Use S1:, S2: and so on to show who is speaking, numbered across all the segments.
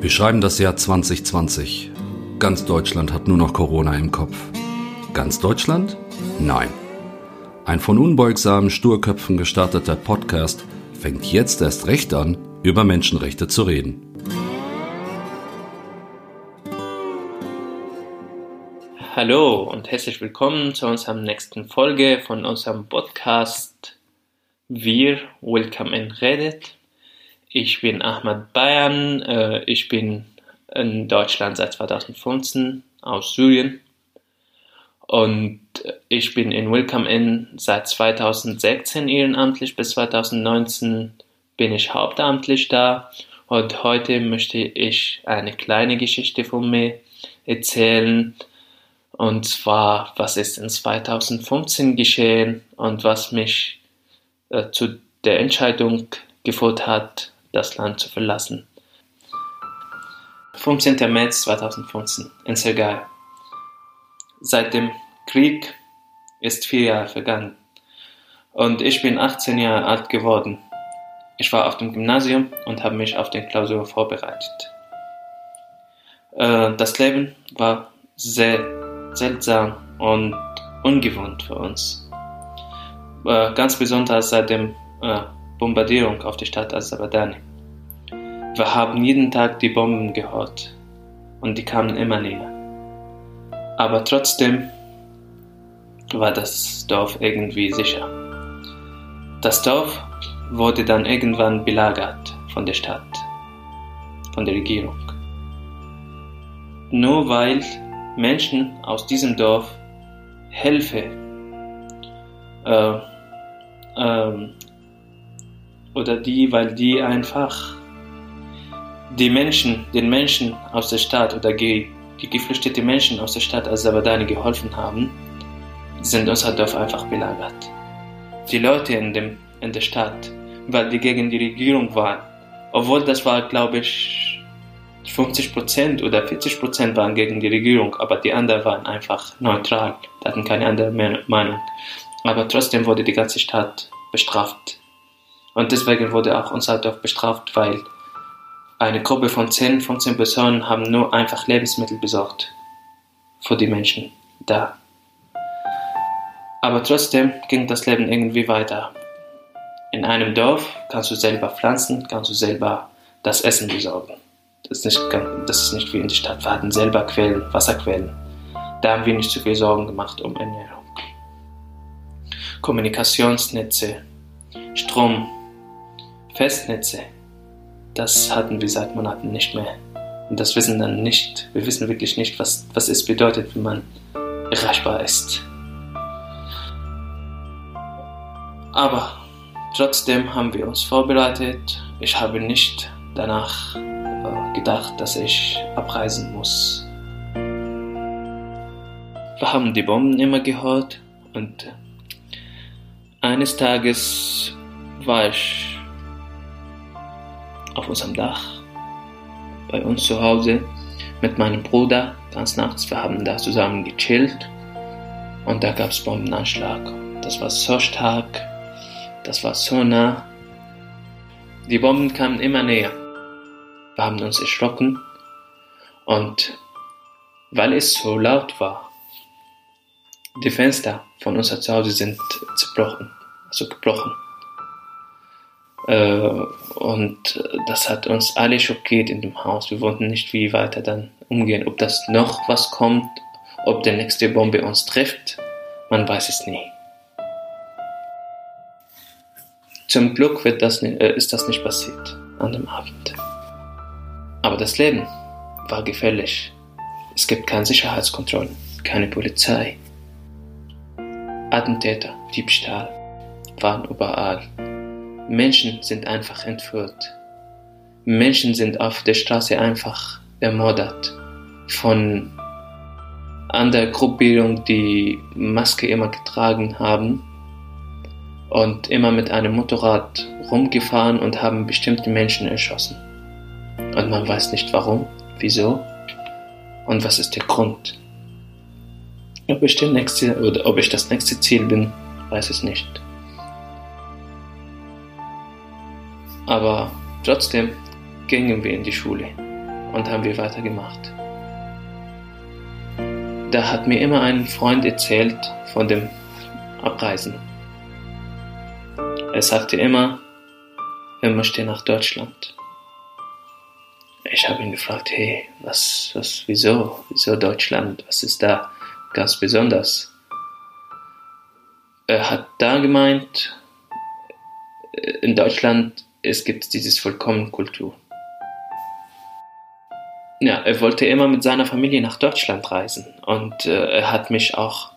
S1: Wir schreiben das Jahr 2020. Ganz Deutschland hat nur noch Corona im Kopf. Ganz Deutschland? Nein. Ein von unbeugsamen Sturköpfen gestarteter Podcast fängt jetzt erst recht an, über Menschenrechte zu reden.
S2: Hallo und herzlich willkommen zu unserer nächsten Folge von unserem Podcast Wir Welcome in Reddit. Ich bin Ahmad Bayan, äh, ich bin in Deutschland seit 2015 aus Syrien. Und ich bin in Welcome In seit 2016 ehrenamtlich. Bis 2019 bin ich hauptamtlich da. Und heute möchte ich eine kleine Geschichte von mir erzählen. Und zwar was ist in 2015 geschehen und was mich äh, zu der Entscheidung geführt hat, das Land zu verlassen. 15. März 2015 in Sergai. Seit dem Krieg ist vier Jahre vergangen und ich bin 18 Jahre alt geworden. Ich war auf dem Gymnasium und habe mich auf den Klausur vorbereitet. Äh, das Leben war sehr seltsam und ungewohnt für uns. Äh, ganz besonders seit der äh, Bombardierung auf die Stadt Azerbaijan. Wir haben jeden Tag die Bomben gehört und die kamen immer näher. Aber trotzdem war das Dorf irgendwie sicher. Das Dorf wurde dann irgendwann belagert von der Stadt, von der Regierung. Nur weil Menschen aus diesem Dorf Hilfe äh, äh, oder die, weil die einfach die Menschen, den Menschen aus der Stadt oder die, die geflüchteten Menschen aus der Stadt Aserbaidschan geholfen haben, sind unser Dorf einfach belagert. Die Leute in, dem, in der Stadt, weil die gegen die Regierung waren, obwohl das war, glaube ich, 50% oder 40% waren gegen die Regierung, aber die anderen waren einfach neutral, hatten keine andere Meinung. Aber trotzdem wurde die ganze Stadt bestraft. Und deswegen wurde auch unser Dorf bestraft, weil eine Gruppe von 10, 15 Personen haben nur einfach Lebensmittel besorgt für die Menschen da. Aber trotzdem ging das Leben irgendwie weiter. In einem Dorf kannst du selber pflanzen, kannst du selber das Essen besorgen. Das ist nicht, das ist nicht wie in der Stadt. Wir hatten selber Quellen, Wasserquellen. Da haben wir nicht zu viel Sorgen gemacht um Ernährung. Kommunikationsnetze, Strom, Festnetze, das hatten wir seit Monaten nicht mehr. Und das wissen dann nicht, wir wissen wirklich nicht, was, was es bedeutet, wenn man erreichbar ist. Aber trotzdem haben wir uns vorbereitet. Ich habe nicht danach gedacht, dass ich abreisen muss. Wir haben die Bomben immer gehört und eines Tages war ich auf unserem Dach bei uns zu Hause mit meinem Bruder ganz nachts. Wir haben da zusammen gechillt und da gab es Bombenanschlag. Das war so stark, das war so nah. Die Bomben kamen immer näher. Wir haben uns erschrocken und weil es so laut war, die Fenster von unser Zuhause sind zerbrochen, also gebrochen. Äh, und das hat uns alle schockiert in dem Haus. Wir wussten nicht, wie weiter dann umgehen. Ob das noch was kommt, ob die nächste Bombe uns trifft, man weiß es nie. Zum Glück wird das, äh, ist das nicht passiert an dem Abend. Aber das Leben war gefährlich. Es gibt keine Sicherheitskontrollen, keine Polizei. Attentäter, Diebstahl waren überall. Menschen sind einfach entführt. Menschen sind auf der Straße einfach ermordet von anderen Gruppierungen, die Maske immer getragen haben und immer mit einem Motorrad rumgefahren und haben bestimmte Menschen erschossen. Und man weiß nicht warum, wieso und was ist der Grund. Ob ich, nächste, ob ich das nächste Ziel bin, weiß ich nicht. Aber trotzdem gingen wir in die Schule. und haben wir weitergemacht. Da hat mir immer ein Freund erzählt von dem Abreisen. Er sagte immer, er möchte nach Deutschland. Ich habe ihn gefragt, hey, was, was, wieso, wieso Deutschland, was ist da ganz besonders? Er hat da gemeint, in Deutschland es gibt dieses Vollkommenkultur. Ja, er wollte immer mit seiner Familie nach Deutschland reisen und äh, er hat mich auch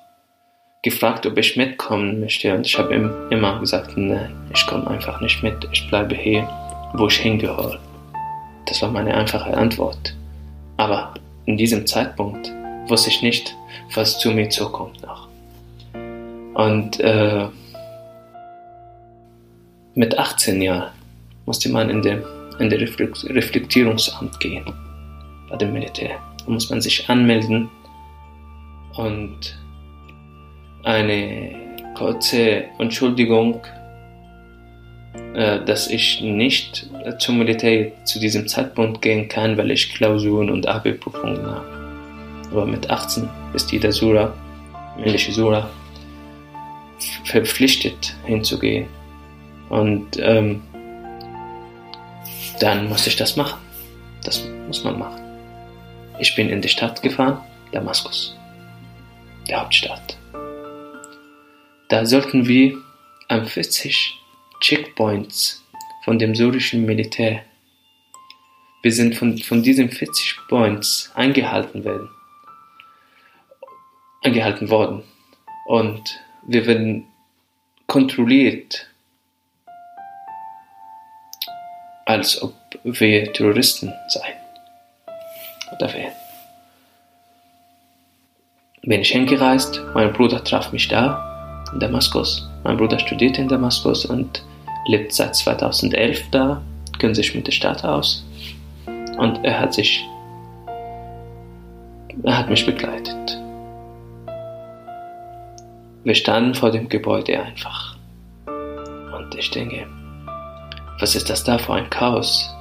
S2: gefragt, ob ich mitkommen möchte und ich habe ihm immer gesagt, nein, ich komme einfach nicht mit, ich bleibe hier, wo ich hingehöre. Das war meine einfache Antwort. Aber in diesem Zeitpunkt wusste ich nicht, was zu mir zukommt noch. Und äh, mit 18 Jahren musste man in den in der Reflektierungsamt gehen bei dem Militär. Da muss man sich anmelden und eine kurze Entschuldigung, äh, dass ich nicht zum Militär zu diesem Zeitpunkt gehen kann, weil ich Klausuren und AB-Prüfungen habe. Aber mit 18 ist jeder Sura, männliche Sura, verpflichtet hinzugehen. Und ähm, dann musste ich das machen. Das muss man machen. Ich bin in die Stadt gefahren, Damaskus, der Hauptstadt. Da sollten wir an 40 Checkpoints von dem syrischen Militär, wir sind von, von diesen 40 Points eingehalten werden, angehalten worden. Und wir werden kontrolliert, als ob wir Terroristen seien oder wären. Bin ich hingereist, mein Bruder traf mich da in Damaskus. Mein Bruder studiert in Damaskus und lebt seit 2011 da, kennt sich mit der Stadt aus. Und er hat sich, er hat mich begleitet. Wir standen vor dem Gebäude einfach. Und ich denke, was ist das da für ein Chaos?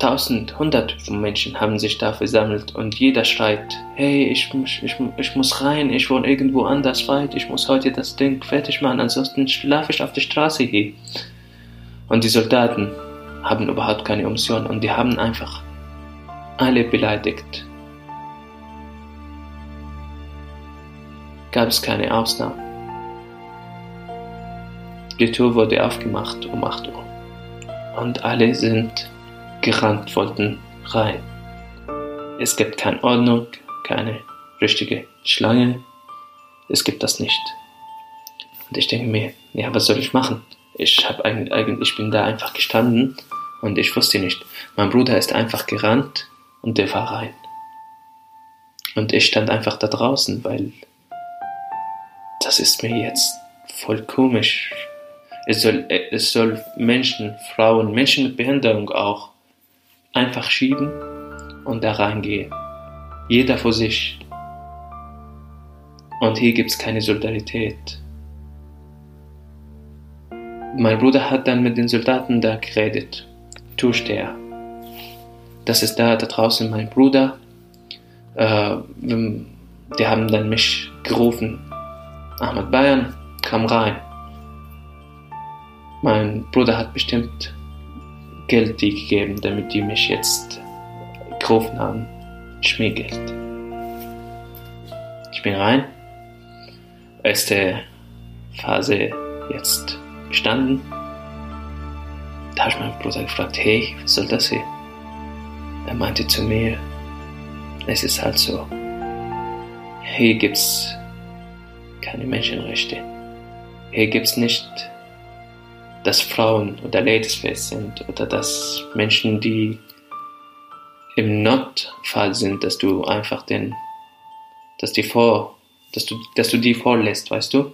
S2: Tausend, hundert von Menschen haben sich da versammelt und jeder schreit, hey, ich, ich, ich muss rein, ich wohne irgendwo anders weit, ich muss heute das Ding fertig machen, ansonsten schlafe ich auf der Straße hier. Und die Soldaten haben überhaupt keine Emotionen und die haben einfach alle beleidigt. Gab es keine Ausnahmen. Die Tür wurde aufgemacht um 8 Uhr und alle sind gerannt, wollten rein. Es gibt keine Ordnung, keine richtige Schlange. Es gibt das nicht. Und ich denke mir, ja, was soll ich machen? Ich habe eigentlich, ich bin da einfach gestanden und ich wusste nicht. Mein Bruder ist einfach gerannt und der war rein. Und ich stand einfach da draußen, weil das ist mir jetzt voll komisch. Es soll, es soll Menschen, Frauen, Menschen mit Behinderung auch einfach schieben und da reingehen. Jeder für sich. Und hier gibt es keine Solidarität. Mein Bruder hat dann mit den Soldaten da geredet. Türsteher. Das ist da, da draußen mein Bruder. Äh, die haben dann mich gerufen. Ahmad Bayern, kam rein. Mein Bruder hat bestimmt Geld die gegeben, damit die mich jetzt gerufen haben. Schmiergeld. Ich bin rein. Erste Phase jetzt bestanden. Da habe ich meinen Bruder gefragt, hey, was soll das hier? Er meinte zu mir, es ist halt so. Hier gibt's keine Menschenrechte. Hier gibt's nicht dass Frauen oder Ladies first sind oder dass Menschen, die im Notfall sind, dass du einfach den, dass die vor, dass du, dass du die vorlässt, weißt du?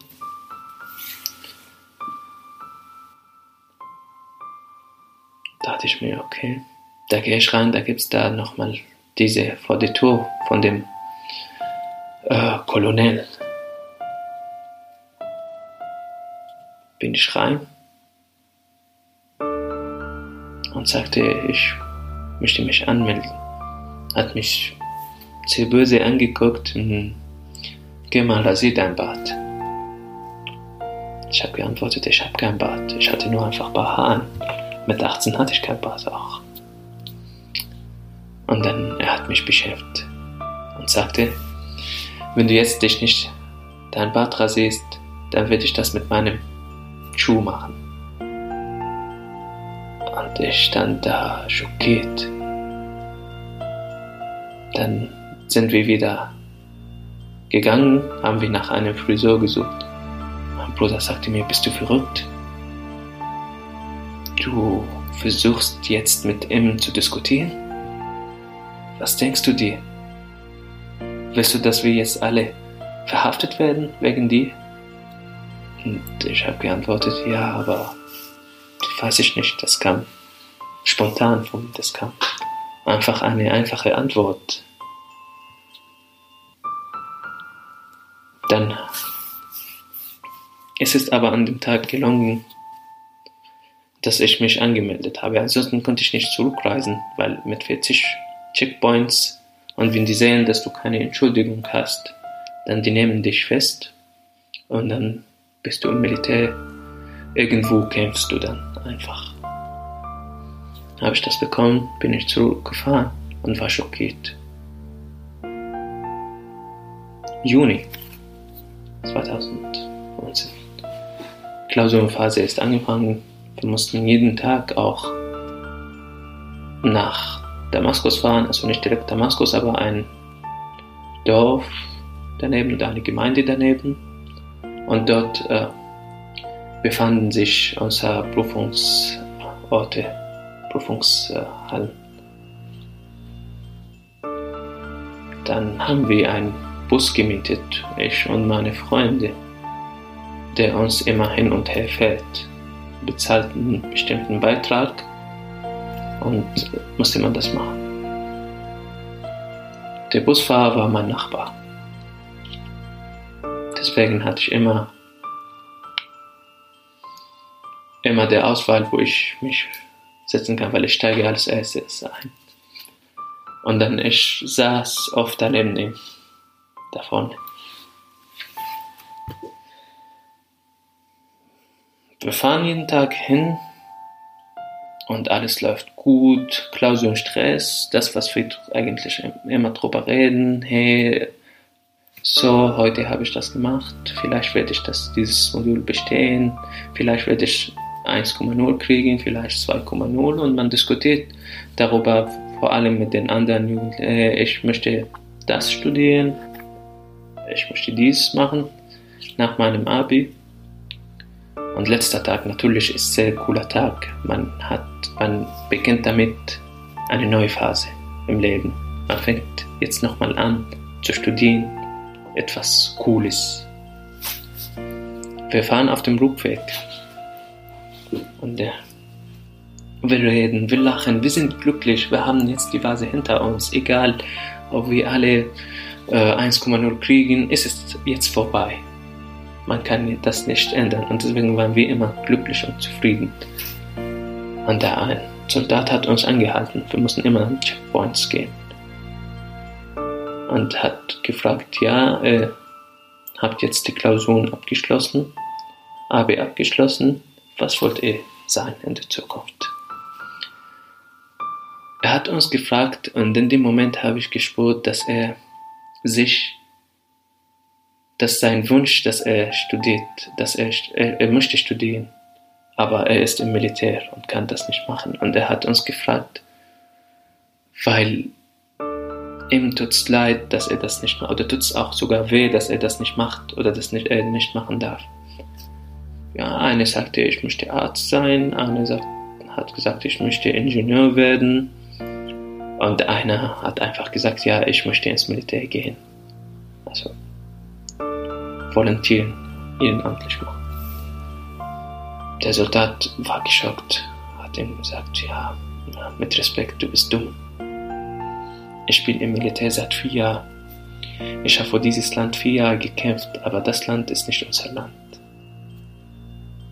S2: Da dachte ich mir, okay, da gehe ich rein, da gibt's da nochmal diese vor der Tür von dem äh, Kolonel. Bin ich rein? Und sagte, ich möchte mich anmelden. Hat mich sehr böse angeguckt. Hm, geh mal, rasier dein Bart. Ich habe geantwortet, ich habe kein Bart. Ich hatte nur einfach ein paar Haaren. Mit 18 hatte ich kein Bart auch. Und dann, er hat mich beschäftigt und sagte, wenn du jetzt dich nicht dein Bart rasierst, dann werde ich das mit meinem Schuh machen. Und ich stand da schockiert. Dann sind wir wieder gegangen, haben wir nach einem Friseur gesucht. Mein Bruder sagte mir, bist du verrückt? Du versuchst jetzt mit ihm zu diskutieren? Was denkst du dir? Willst du, dass wir jetzt alle verhaftet werden wegen dir? Und ich habe geantwortet, ja, aber weiß ich nicht, das kam spontan von mir, das kam einfach eine einfache Antwort. Dann ist es aber an dem Tag gelungen, dass ich mich angemeldet habe. Ansonsten konnte ich nicht zurückreisen, weil mit 40 Checkpoints und wenn die sehen, dass du keine Entschuldigung hast, dann die nehmen dich fest und dann bist du im Militär. Irgendwo kämpfst du dann einfach. Habe ich das bekommen, bin ich zurückgefahren und war schockiert. Juni 2019. Klausurphase ist angefangen. Wir mussten jeden Tag auch nach Damaskus fahren, also nicht direkt Damaskus, aber ein Dorf daneben oder eine Gemeinde daneben. Und dort äh, befanden sich unsere Prüfungsorte, Prüfungshallen. Dann haben wir einen Bus gemietet, ich und meine Freunde, der uns immer hin und her fährt. Bezahlt einen bestimmten Beitrag und musste man das machen. Der Busfahrer war mein Nachbar. Deswegen hatte ich immer immer der Auswahl, wo ich mich setzen kann, weil ich steige als erstes ein. Und dann ich saß oft daneben ihm, davon. Wir fahren jeden Tag hin und alles läuft gut, Klausur und Stress, das, was wir eigentlich immer drüber reden, hey, so, heute habe ich das gemacht, vielleicht werde ich das, dieses Modul bestehen, vielleicht werde ich 1,0 kriegen, vielleicht 2,0 und man diskutiert darüber, vor allem mit den anderen Jugendlichen, äh, ich möchte das studieren, ich möchte dies machen nach meinem Abi. Und letzter Tag natürlich ist sehr cooler Tag. Man hat, man beginnt damit eine neue Phase im Leben. Man fängt jetzt nochmal an zu studieren, etwas Cooles. Wir fahren auf dem Rückweg und äh, wir reden, wir lachen, wir sind glücklich, wir haben jetzt die Phase hinter uns. Egal, ob wir alle äh, 1,0 kriegen, ist es jetzt vorbei. Man kann das nicht ändern und deswegen waren wir immer glücklich und zufrieden. Und der Soldat hat uns angehalten, wir mussten immer an Checkpoints gehen. Und hat gefragt, ja, äh, habt jetzt die Klausuren abgeschlossen, AB abgeschlossen, was wollt ihr sein in der Zukunft? Er hat uns gefragt und in dem Moment habe ich gespürt, dass er sich, dass sein Wunsch, dass er studiert, dass er, er, er möchte studieren, aber er ist im Militär und kann das nicht machen. Und er hat uns gefragt, weil ihm tut es leid, dass er das nicht macht, oder tut es auch sogar weh, dass er das nicht macht oder das nicht, er nicht machen darf. Ja, eine sagte, ich möchte Arzt sein, eine sagt, hat gesagt, ich möchte Ingenieur werden und einer hat einfach gesagt, ja, ich möchte ins Militär gehen. Also volontieren, ehrenamtlich machen. Der Soldat war geschockt, hat ihm gesagt, ja, mit Respekt, du bist dumm. Ich bin im Militär seit vier Jahren. Ich habe für dieses Land vier Jahre gekämpft, aber das Land ist nicht unser Land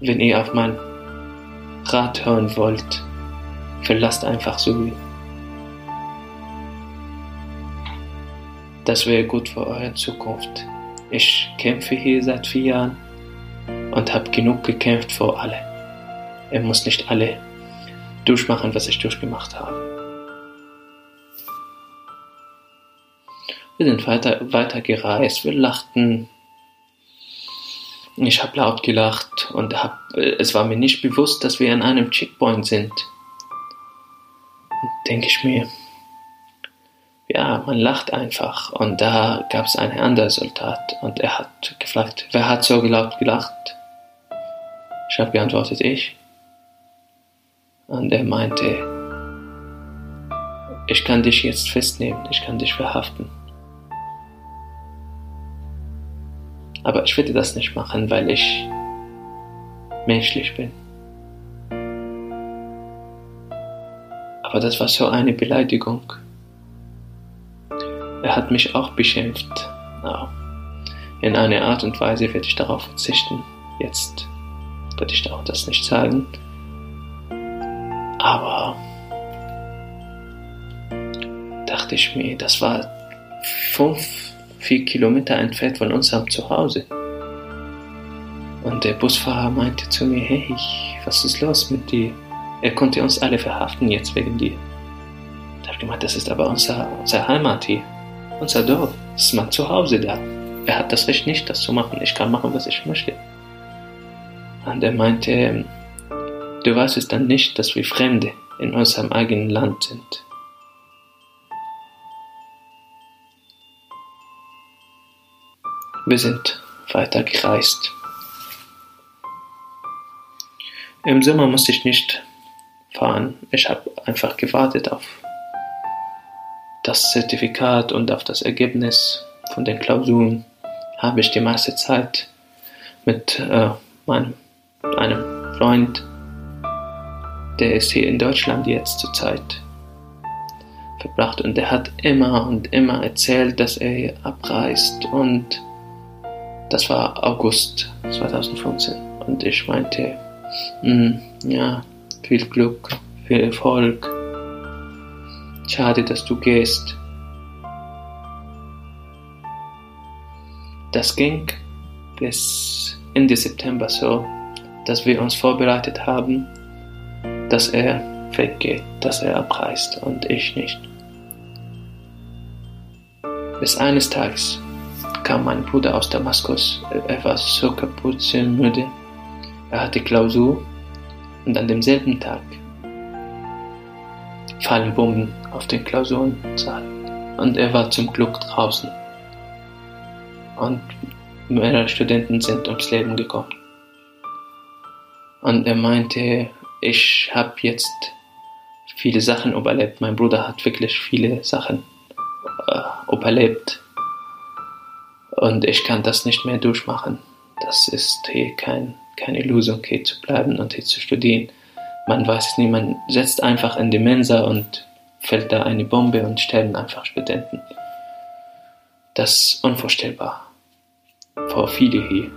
S2: wenn ihr auf mein Rat hören wollt, verlasst einfach so. Das wäre gut für eure Zukunft. Ich kämpfe hier seit vier Jahren und habe genug gekämpft für alle. Ihr muss nicht alle durchmachen, was ich durchgemacht habe. Wir sind weiter, weiter gereist, wir lachten, ich habe laut gelacht und hab, es war mir nicht bewusst, dass wir an einem Checkpoint sind. Denke ich mir, ja, man lacht einfach. Und da gab es ein anderes Resultat. Und er hat gefragt, wer hat so laut gelacht? Ich habe geantwortet, ich. Und er meinte, ich kann dich jetzt festnehmen, ich kann dich verhaften. Aber ich werde das nicht machen, weil ich menschlich bin. Aber das war so eine Beleidigung. Er hat mich auch beschimpft. In einer Art und Weise werde ich darauf verzichten. Jetzt werde ich auch das nicht sagen. Aber dachte ich mir, das war fünf, vier Kilometer entfernt von unserem Zuhause. Und der Busfahrer meinte zu mir, hey, was ist los mit dir? Er konnte uns alle verhaften jetzt wegen dir. Da habe ich gemeint, das ist aber unser, unser Heimat hier. Unser Dorf ist mein Zuhause da. Er hat das Recht nicht, das zu machen. Ich kann machen, was ich möchte. Und er meinte, du weißt es dann nicht, dass wir Fremde in unserem eigenen Land sind. Wir sind weiter gereist. Im Sommer musste ich nicht fahren. Ich habe einfach gewartet auf das Zertifikat und auf das Ergebnis von den Klausuren. Habe ich die meiste Zeit mit äh, meinem, einem Freund der ist hier in Deutschland jetzt zurzeit verbracht und der hat immer und immer erzählt, dass er hier abreist und das war August 2015 und ich meinte, mm, ja, viel Glück, viel Erfolg, schade, dass du gehst. Das ging bis Ende September so, dass wir uns vorbereitet haben dass er weggeht, dass er abreist und ich nicht. Bis eines Tages kam mein Bruder aus Damaskus. Er war so kaputt, sehr müde. Er hatte Klausur und an demselben Tag fallen Bomben auf den Klausurensaal. Und er war zum Glück draußen. Und mehrere Studenten sind ums Leben gekommen. Und er meinte, ich habe jetzt viele Sachen überlebt. Mein Bruder hat wirklich viele Sachen äh, überlebt. Und ich kann das nicht mehr durchmachen. Das ist hier kein, keine Lösung, hier zu bleiben und hier zu studieren. Man weiß nie, man setzt einfach in die Mensa und fällt da eine Bombe und sterben einfach Studenten. Das ist unvorstellbar. Vor viele hier.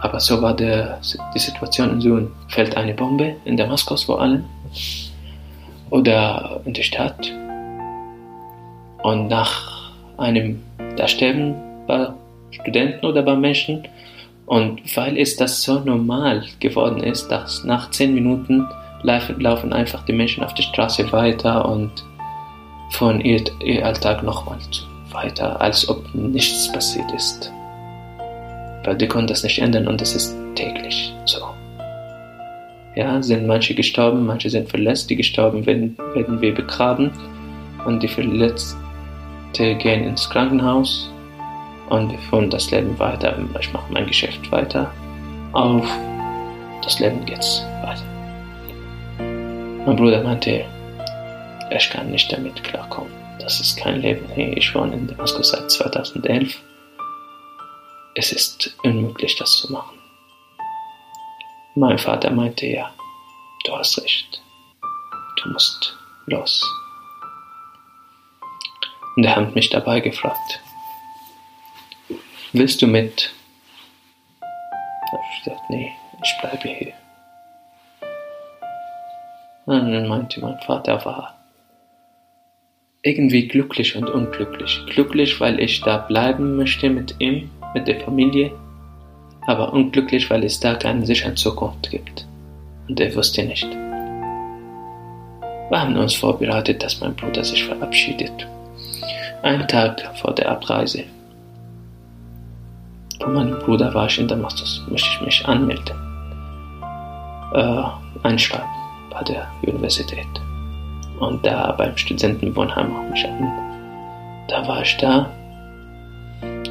S2: Aber so war der, die Situation in Syrien. Fällt eine Bombe in Damaskus vor allem oder in der Stadt. Und nach einem, da sterben bei Studenten oder bei Menschen. Und weil es das so normal geworden ist, dass nach zehn Minuten laufen einfach die Menschen auf der Straße weiter und von ihr, ihr Alltag nochmal weiter, als ob nichts passiert ist weil wir können das nicht ändern und es ist täglich so. Ja, sind manche gestorben, manche sind verletzt, die gestorben werden, werden wir begraben und die Verletzten gehen ins Krankenhaus und wir führen das Leben weiter. Ich mache mein Geschäft weiter auf. Das Leben geht's weiter. Mein Bruder meinte, ich kann nicht damit klarkommen. Das ist kein Leben. Hey, ich wohne in Damaskus seit 2011 es ist unmöglich, das zu machen. Mein Vater meinte, ja, du hast recht. Du musst los. Und er hat mich dabei gefragt, willst du mit? Da habe ich gesagt, nee, ich bleibe hier. Und dann meinte mein Vater, war, irgendwie glücklich und unglücklich. Glücklich, weil ich da bleiben möchte mit ihm, mit der Familie, aber unglücklich, weil es da keine sichere Zukunft gibt. Und er wusste nicht. Wir haben uns vorbereitet, dass mein Bruder sich verabschiedet. Einen Tag vor der Abreise von meinem Bruder war ich in Damaskus, möchte ich mich anmelden. Äh, einschreiben bei der Universität. Und da beim Studentenwohnheim auch mich an. Da war ich da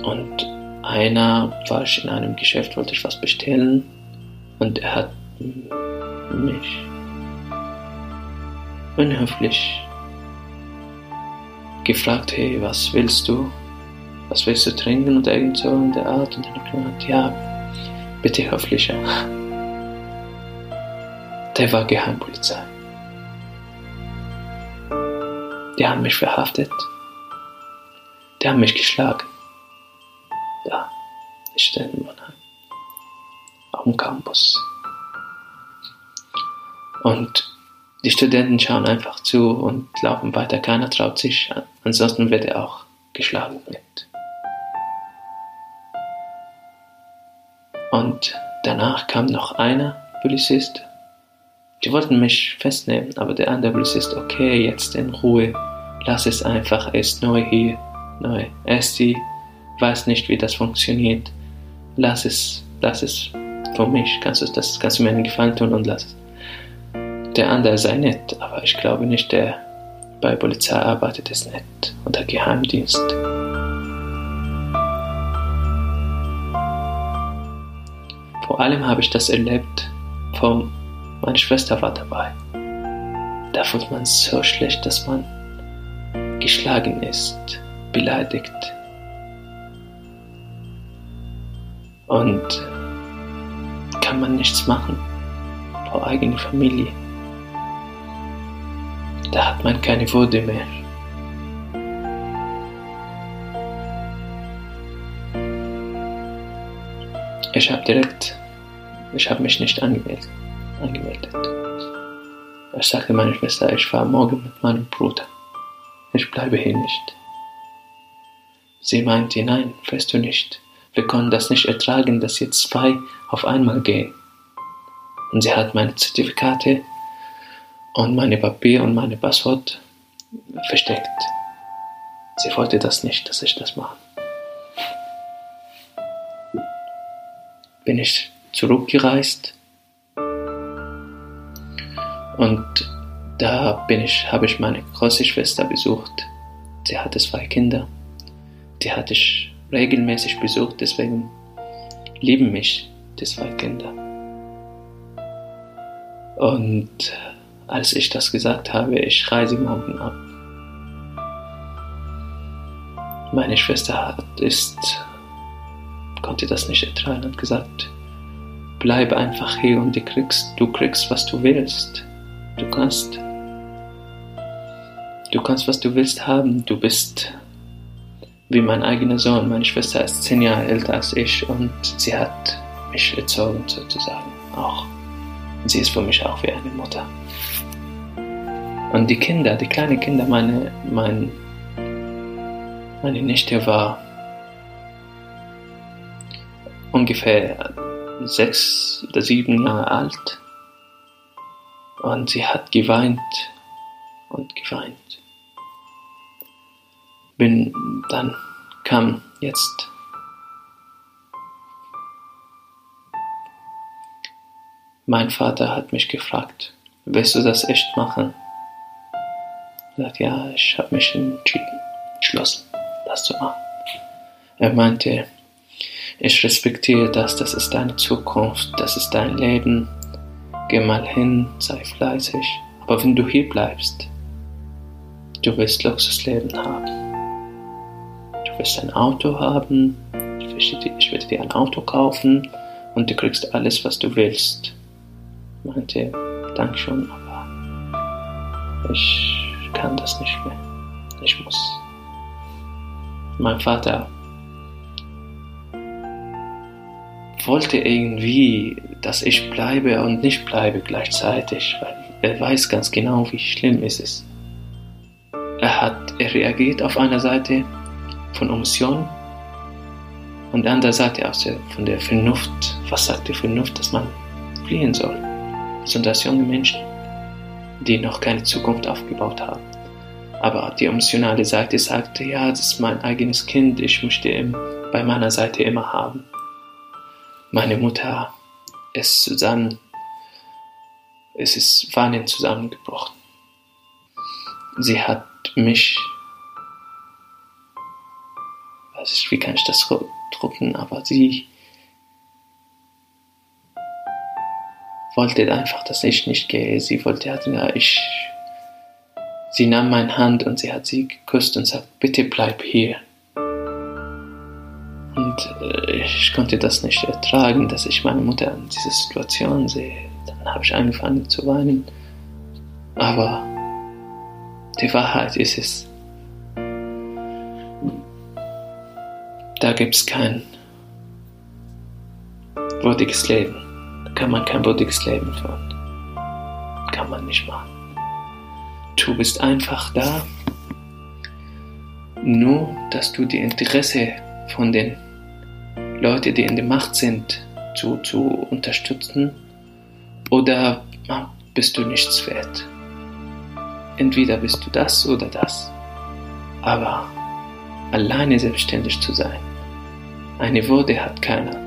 S2: und einer war ich in einem Geschäft, wollte ich was bestellen und er hat mich unhöflich gefragt, hey, was willst du? Was willst du trinken? Und irgend so in der Art. Und dann gesagt, ja, bitte höflicher. Der war Geheimpolizei. Die haben mich verhaftet. Die haben mich geschlagen. Da, ich stehe in Mannheim. Auf dem Campus. Und die Studenten schauen einfach zu und laufen weiter. Keiner traut sich. Ansonsten wird er auch geschlagen mit. Und danach kam noch einer Polizist. Die wollten mich festnehmen, aber der andere Polizist, okay, jetzt in Ruhe, lass es einfach, er ist neu hier, neu. Er ist die, weiß nicht, wie das funktioniert. Lass es, lass es für mich, kannst du das, kannst du mir einen Gefallen tun und lass es. Der andere sei nett, aber ich glaube nicht, der bei Polizei arbeitet, ist nett. Oder Geheimdienst. Vor allem habe ich das erlebt, von meine Schwester war dabei. Da fühlt man so schlecht, dass man geschlagen ist, beleidigt. Und kann man nichts machen vor eigener Familie. Da hat man keine Würde mehr. Ich habe direkt, ich habe mich nicht angemeldet. angemeldet. Ich sagte meiner Schwester, ich fahre morgen mit meinem Bruder. Ich bleibe hier nicht. Sie meinte, nein, fährst du nicht. Wir können das nicht ertragen, dass jetzt zwei auf einmal gehen. Und sie hat meine Zertifikate und meine Papier und meine Passwort versteckt. Sie wollte das nicht, dass ich das mache. bin ich zurückgereist und da bin ich, habe ich meine große Schwester besucht. Sie hatte zwei Kinder. Die hatte ich regelmäßig besucht, deswegen lieben mich die zwei Kinder. Und als ich das gesagt habe, ich reise morgen ab. Meine Schwester hat, ist konnte das nicht ertragen und gesagt, bleib einfach hier und du kriegst, du kriegst, was du willst. Du kannst, du kannst, was du willst haben. Du bist wie mein eigener Sohn. Meine Schwester ist zehn Jahre älter als ich und sie hat mich erzogen sozusagen auch. Sie ist für mich auch wie eine Mutter. Und die Kinder, die kleinen Kinder, meine, mein, meine Nichte war ungefähr sechs oder sieben Jahre alt und sie hat geweint und geweint. Bin dann kam jetzt mein Vater hat mich gefragt, willst du das echt machen? Ich sagte, ja, ich habe mich entschlossen, das zu machen. Er meinte, ich respektiere das, das ist deine Zukunft, das ist dein Leben. Geh mal hin, sei fleißig. Aber wenn du hier bleibst, du wirst Luxusleben haben. Du wirst ein Auto haben, ich werde dir ein Auto kaufen und du kriegst alles, was du willst. Ich meinte, danke schon, aber ich kann das nicht mehr. Ich muss. Mein Vater wollte irgendwie, dass ich bleibe und nicht bleibe gleichzeitig, weil er weiß ganz genau, wie schlimm es ist. Er hat er reagiert auf einer Seite von Emotionen und der andere Seite aus der, von der Vernunft. Was sagt die Vernunft, dass man fliehen soll? Sind das junge Menschen, die noch keine Zukunft aufgebaut haben. Aber die emotionale Seite sagte, ja, das ist mein eigenes Kind, ich möchte ihn bei meiner Seite immer haben. Meine Mutter ist zusammen, es ist weinend zusammengebrochen. Sie hat mich, weiß ich, wie kann ich das drucken, aber sie wollte einfach, dass ich nicht gehe. Sie wollte, ja, ich, sie nahm meine Hand und sie hat sie geküsst und sagt, bitte bleib hier. Und äh, ich konnte das nicht ertragen, dass ich meine Mutter in dieser Situation sehe. Dann habe ich angefangen zu weinen. Aber die Wahrheit ist es. Da gibt es kein würdiges Leben. Kann man kein würdiges Leben führen. Kann man nicht machen. Du bist einfach da, nur dass du die Interesse von den Leuten, die in der Macht sind, zu, zu unterstützen oder bist du nichts wert. Entweder bist du das oder das. Aber alleine selbstständig zu sein, eine Würde hat keiner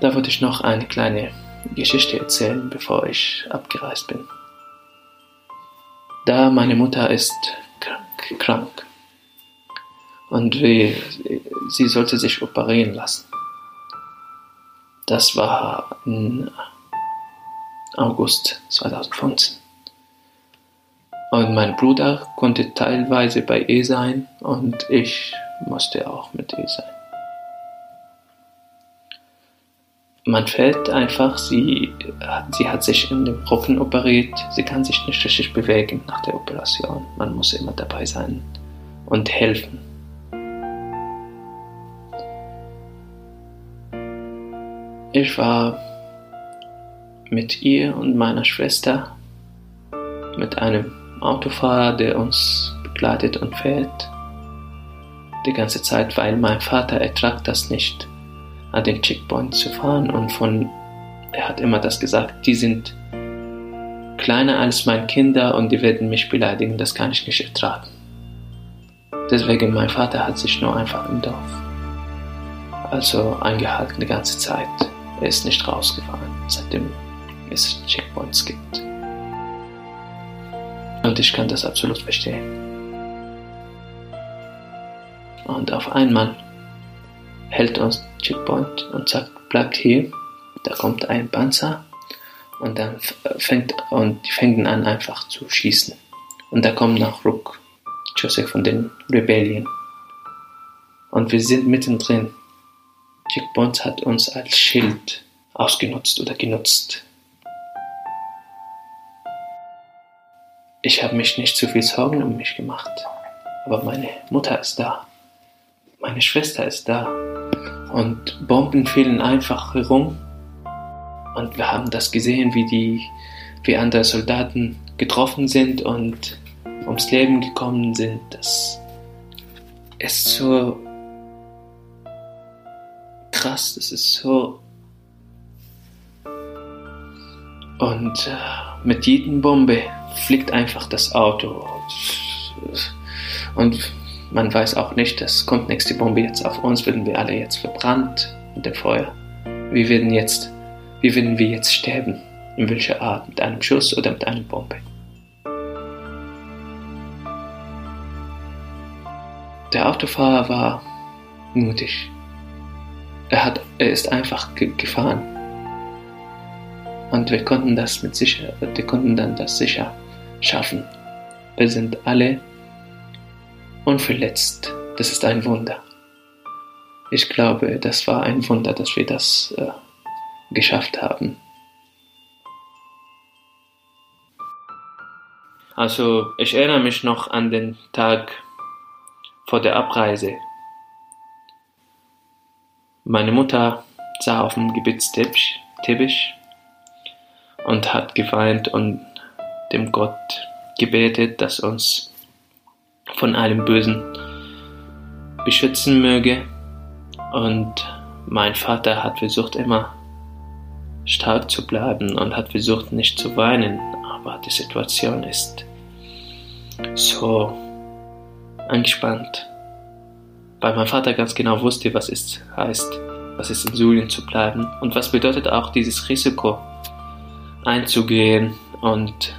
S2: da. Würde ich noch eine kleine Geschichte erzählen, bevor ich abgereist bin. Da meine Mutter ist krank, krank und sie sollte sich operieren lassen. Das war im August 2015. Und mein Bruder konnte teilweise bei ihr sein und ich musste auch mit ihr sein. Man fällt einfach, sie, sie hat sich in den Rücken operiert, sie kann sich nicht richtig bewegen nach der Operation. Man muss immer dabei sein und helfen. Ich war mit ihr und meiner Schwester, mit einem Autofahrer, der uns begleitet und fährt, die ganze Zeit, weil mein Vater ertragt das nicht, an den Checkpoint zu fahren und von, er hat immer das gesagt, die sind kleiner als meine Kinder und die werden mich beleidigen, das kann ich nicht ertragen. Deswegen, mein Vater hat sich nur einfach im Dorf also eingehalten die ganze Zeit. Er ist nicht rausgefahren, seitdem es Checkpoints gibt. Und ich kann das absolut verstehen. Und auf einmal hält uns Checkpoint und sagt, bleibt hier. Da kommt ein Panzer und dann fängt und die fängen an einfach zu schießen. Und da kommen nach Ruck Joseph von den Rebellien. Und wir sind mittendrin. Checkpoints hat uns als Schild ausgenutzt oder genutzt. Ich habe mich nicht zu viel Sorgen um mich gemacht, aber meine Mutter ist da, meine Schwester ist da und Bomben fielen einfach herum und wir haben das gesehen, wie die, wie andere Soldaten getroffen sind und ums Leben gekommen sind. Das ist so krass, das ist so. Und äh, mit jedem Bombe fliegt einfach das Auto. Und man weiß auch nicht, es kommt nächste Bombe jetzt auf uns, werden wir alle jetzt verbrannt mit dem Feuer. Wie werden jetzt, wie werden wir jetzt sterben? In welcher Art? Mit einem Schuss oder mit einer Bombe? Der Autofahrer war mutig. Er, hat, er ist einfach ge gefahren. Und wir konnten das mit sicher, wir konnten dann das sicher schaffen. Wir sind alle unverletzt. Das ist ein Wunder. Ich glaube, das war ein Wunder, dass wir das äh, geschafft haben. Also ich erinnere mich noch an den Tag vor der Abreise. Meine Mutter sah auf dem Gebetsteppich und hat geweint und dem Gott gebetet, dass uns von allem Bösen beschützen möge. Und mein Vater hat versucht immer stark zu bleiben und hat versucht nicht zu weinen, aber die Situation ist so angespannt, weil mein Vater ganz genau wusste, was es heißt, was es in Syrien zu bleiben und was bedeutet auch dieses Risiko einzugehen und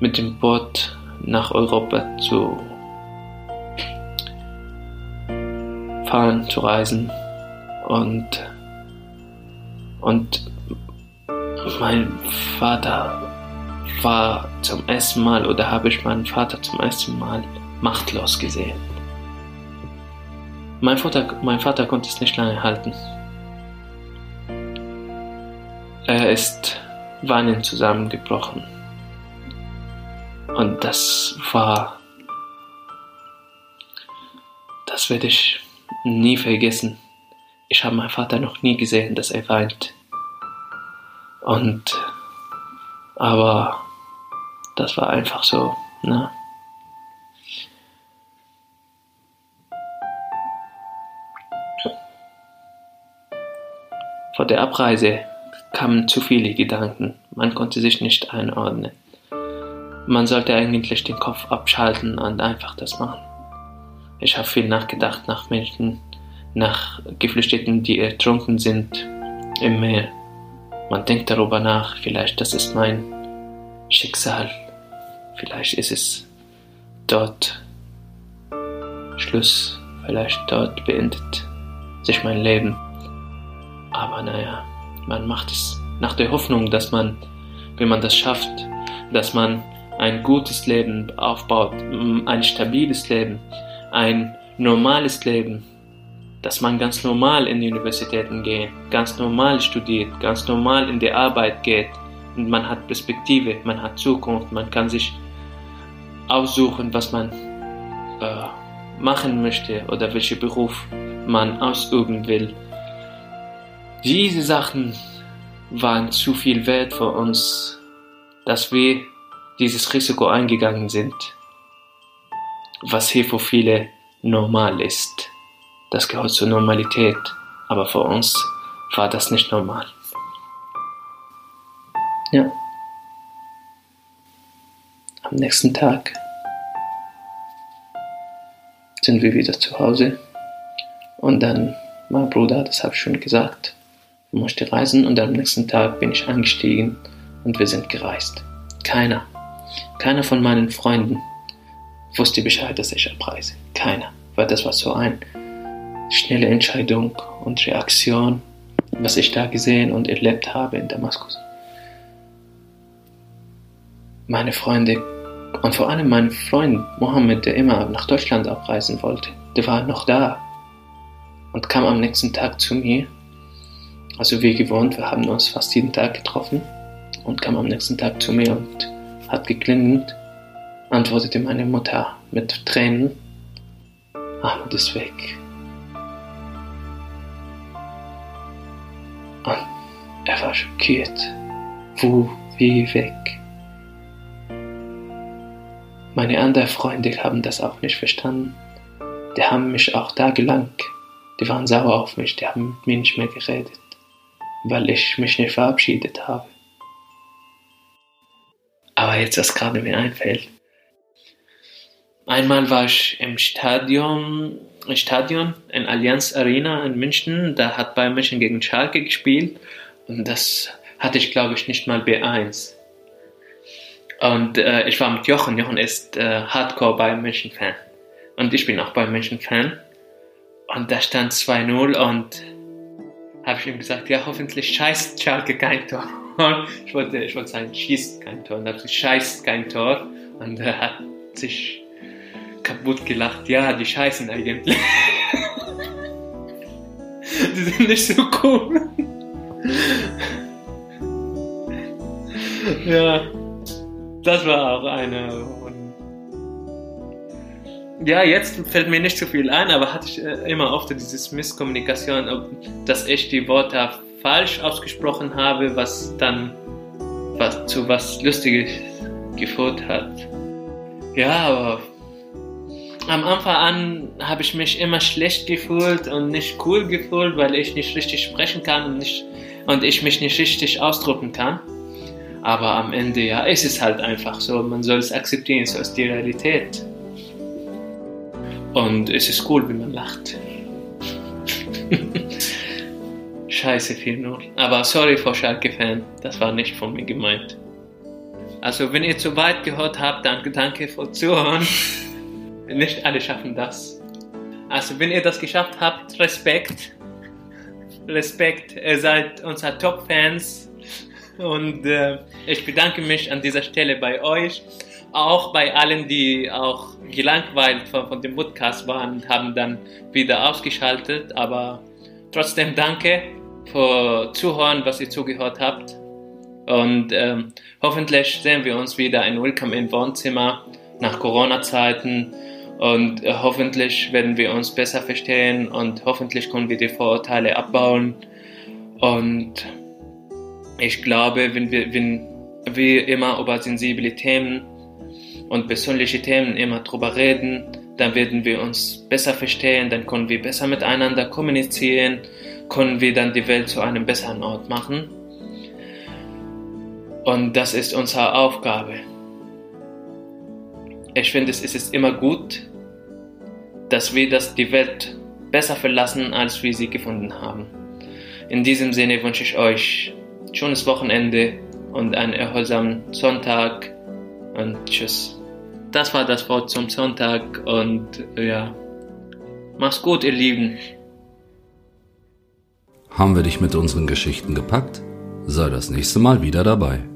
S2: mit dem Boot nach Europa zu fahren, zu reisen und und mein Vater war zum ersten Mal oder habe ich meinen Vater zum ersten Mal machtlos gesehen. Mein Vater, mein Vater konnte es nicht lange halten. Er ist weinend zusammengebrochen. Und das war, das werde ich nie vergessen. Ich habe meinen Vater noch nie gesehen, dass er weint. Und, aber das war einfach so, ne? Vor der Abreise kamen zu viele Gedanken. Man konnte sich nicht einordnen. Man sollte eigentlich den Kopf abschalten und einfach das machen. Ich habe viel nachgedacht nach Menschen, nach Geflüchteten, die ertrunken sind im Meer. Man denkt darüber nach, vielleicht das ist mein Schicksal, vielleicht ist es dort Schluss, vielleicht dort beendet sich mein Leben. Aber naja, man macht es nach der Hoffnung, dass man, wenn man das schafft, dass man ein gutes Leben aufbaut, ein stabiles Leben, ein normales Leben, dass man ganz normal in die Universitäten geht, ganz normal studiert, ganz normal in die Arbeit geht und man hat Perspektive, man hat Zukunft, man kann sich aussuchen, was man äh, machen möchte oder welchen Beruf man ausüben will. Diese Sachen waren zu viel wert für uns, dass wir dieses Risiko eingegangen sind, was hier für viele normal ist. Das gehört zur Normalität, aber für uns war das nicht normal. Ja. Am nächsten Tag sind wir wieder zu Hause und dann mein Bruder, das habe ich schon gesagt, musste reisen und am nächsten Tag bin ich eingestiegen und wir sind gereist. Keiner, keiner von meinen Freunden wusste Bescheid, dass ich abreise. Keiner, weil das war so eine schnelle Entscheidung und Reaktion, was ich da gesehen und erlebt habe in Damaskus. Meine Freunde und vor allem mein Freund Mohammed, der immer nach Deutschland abreisen wollte, der war noch da und kam am nächsten Tag zu mir also wie gewohnt, wir haben uns fast jeden Tag getroffen und kam am nächsten Tag zu mir und hat geklingelt, antwortete meine Mutter mit Tränen, Ahmed ist weg. Und er war schockiert. Wo, wie weg? Meine anderen Freunde haben das auch nicht verstanden. Die haben mich auch tagelang, die waren sauer auf mich, die haben mit mir nicht mehr geredet weil ich mich nicht verabschiedet habe. Aber jetzt, was gerade mir einfällt. Einmal war ich im Stadion, Stadion in Allianz Arena in München. Da hat Bayern München gegen Schalke gespielt. Und das hatte ich, glaube ich, nicht mal B1. Und äh, ich war mit Jochen. Jochen ist äh, Hardcore Bayern München Fan. Und ich bin auch Bayern München Fan. Und da stand 2-0 und habe ich ihm gesagt, ja, hoffentlich scheißt Schalke kein Tor. Ich wollte, ich wollte sagen, schießt kein Tor. Dann scheißt kein Tor. Und er hat sich kaputt gelacht. Ja, die scheißen eigentlich. die sind nicht so cool. ja, das war auch eine ja, jetzt fällt mir nicht so viel ein, aber hatte ich äh, immer oft diese Misskommunikation, dass ich die Worte falsch ausgesprochen habe, was dann was, zu was Lustiges geführt hat. Ja, aber am Anfang an habe ich mich immer schlecht gefühlt und nicht cool gefühlt, weil ich nicht richtig sprechen kann und, nicht, und ich mich nicht richtig ausdrücken kann. Aber am Ende, ja, ist es halt einfach so. Man soll es akzeptieren, so ist die Realität. Und es ist cool, wenn man lacht. Scheiße 4-0. Aber sorry vor Schalke-Fan, das war nicht von mir gemeint. Also, wenn ihr zu weit gehört habt, dann danke fürs Zuhören. nicht alle schaffen das. Also, wenn ihr das geschafft habt, Respekt. Respekt, ihr seid unsere Top-Fans. Und äh, ich bedanke mich an dieser Stelle bei euch. Auch bei allen, die auch gelangweilt von, von dem Podcast waren und haben dann wieder ausgeschaltet. Aber trotzdem danke für Zuhören, was ihr zugehört habt. Und ähm, hoffentlich sehen wir uns wieder in Welcome in Wohnzimmer nach Corona-Zeiten. Und äh, hoffentlich werden wir uns besser verstehen und hoffentlich können wir die Vorurteile abbauen. Und ich glaube, wenn wir, wenn wir immer über sensible Themen und persönliche Themen immer drüber reden, dann werden wir uns besser verstehen, dann können wir besser miteinander kommunizieren, können wir dann die Welt zu einem besseren Ort machen. Und das ist unsere Aufgabe. Ich finde, es ist immer gut, dass wir das die Welt besser verlassen, als wir sie gefunden haben. In diesem Sinne wünsche ich euch schönes Wochenende und einen erholsamen Sonntag und tschüss. Das war das Wort zum Sonntag und ja, mach's gut, ihr Lieben.
S1: Haben wir dich mit unseren Geschichten gepackt? Sei das nächste Mal wieder dabei.